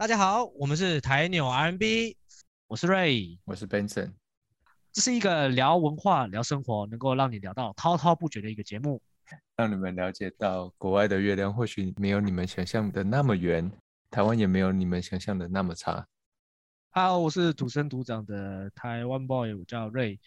大家好，我们是台纽 R&B，我是 Ray，我是 Benson，这是一个聊文化、聊生活，能够让你聊到滔滔不绝的一个节目，让你们了解到国外的月亮或许没有你们想象的那么圆，台湾也没有你们想象的那么差。Hello，我是土生土长的台湾 boy，我叫 Ray。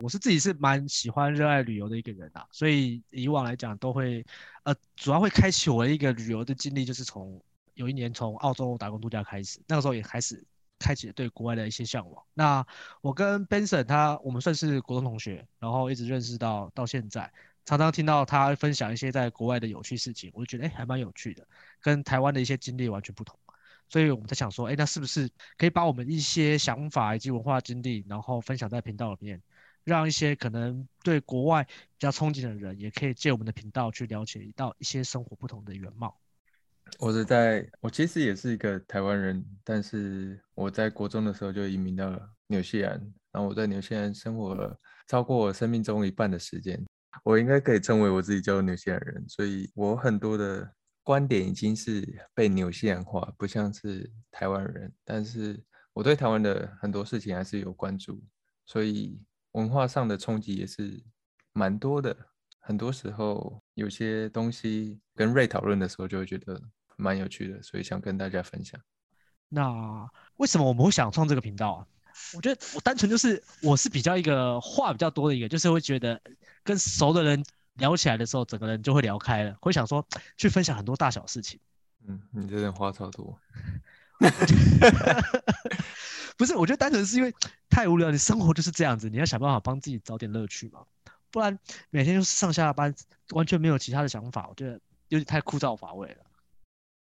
我是自己是蛮喜欢热爱旅游的一个人啊，所以以往来讲都会，呃，主要会开启我的一个旅游的经历，就是从有一年从澳洲打工度假开始，那个时候也开始开启对国外的一些向往。那我跟 Benson 他，我们算是国中同学，然后一直认识到到现在，常常听到他分享一些在国外的有趣事情，我就觉得哎，还蛮有趣的，跟台湾的一些经历完全不同。所以我们在想说，哎，那是不是可以把我们一些想法以及文化经历，然后分享在频道里面？让一些可能对国外比较憧憬的人，也可以借我们的频道去了解到一些生活不同的原貌。我是在，我其实也是一个台湾人，但是我在国中的时候就移民到了纽西兰，然后我在纽西兰生活了超过我生命中一半的时间。我应该可以称为我自己叫纽西兰人，所以我很多的观点已经是被纽西兰化，不像是台湾人。但是我对台湾的很多事情还是有关注，所以。文化上的冲击也是蛮多的，很多时候有些东西跟瑞讨论的时候就会觉得蛮有趣的，所以想跟大家分享。那为什么我们会想创这个频道啊？我觉得我单纯就是我是比较一个话比较多的一个，就是会觉得跟熟的人聊起来的时候，整个人就会聊开了，会想说去分享很多大小事情。嗯，你这人话超多。不是，我觉得单纯是因为太无聊，你生活就是这样子，你要想办法帮自己找点乐趣嘛，不然每天就是上下班，完全没有其他的想法，我觉得有点太枯燥乏味了。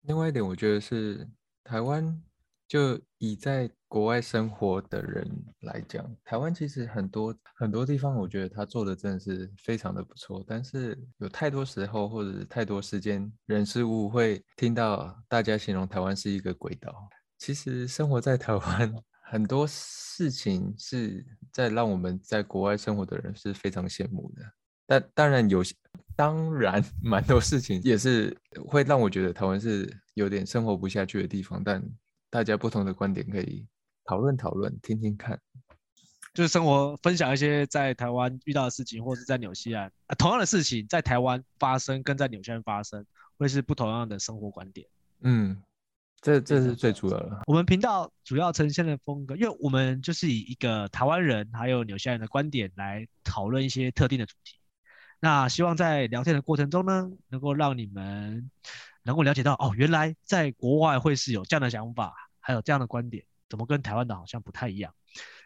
另外一点，我觉得是台湾，就以在国外生活的人来讲，台湾其实很多很多地方，我觉得他做的真的是非常的不错，但是有太多时候或者太多时间，人事物会听到大家形容台湾是一个鬼岛。其实生活在台湾。很多事情是在让我们在国外生活的人是非常羡慕的，但当然有些，当然 蛮多事情也是会让我觉得台湾是有点生活不下去的地方。但大家不同的观点可以讨论讨论，听听看，就是生活分享一些在台湾遇到的事情，或是在纽西兰，啊，同样的事情在台湾发生跟在纽西兰发生，会是不同样的生活观点。嗯。这这是最主要的。我们频道主要呈现的风格，因为我们就是以一个台湾人还有纽西兰人的观点来讨论一些特定的主题。那希望在聊天的过程中呢，能够让你们能够了解到，哦，原来在国外会是有这样的想法，还有这样的观点，怎么跟台湾的好像不太一样。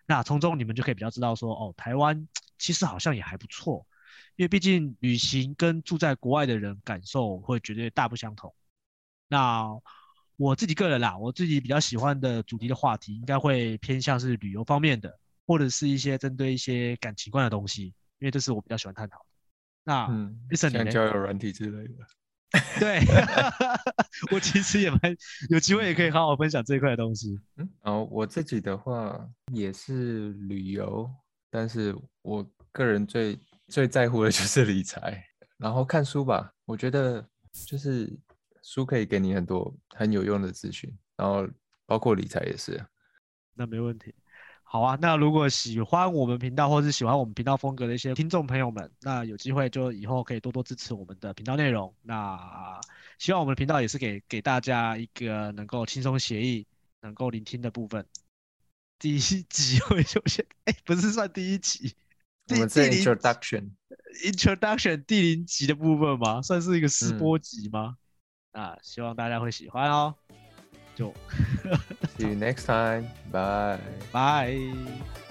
那从中你们就可以比较知道说，哦，台湾 其实好像也还不错，因为毕竟旅行跟住在国外的人感受会绝对大不相同。那我自己个人啦，我自己比较喜欢的主题的话题，应该会偏向是旅游方面的，或者是一些针对一些感情观的东西，因为这是我比较喜欢探讨。那嗯，像交友软体之类的。对，我其实也蛮有机会，也可以好好分享这一块的东西。嗯，然后我自己的话也是旅游，但是我个人最最在乎的就是理财，然后看书吧。我觉得就是。书可以给你很多很有用的资讯，然后包括理财也是。那没问题。好啊，那如果喜欢我们频道或是喜欢我们频道风格的一些听众朋友们，那有机会就以后可以多多支持我们的频道内容。那希望我们的频道也是给给大家一个能够轻松写意、能够聆听的部分。第一集会出现，哎，不是算第一集，我们这 introduction introduction 第零集的部分吗？算是一个试播集吗？嗯啊，希望大家会喜欢哦，就 See you next time. Bye. Bye.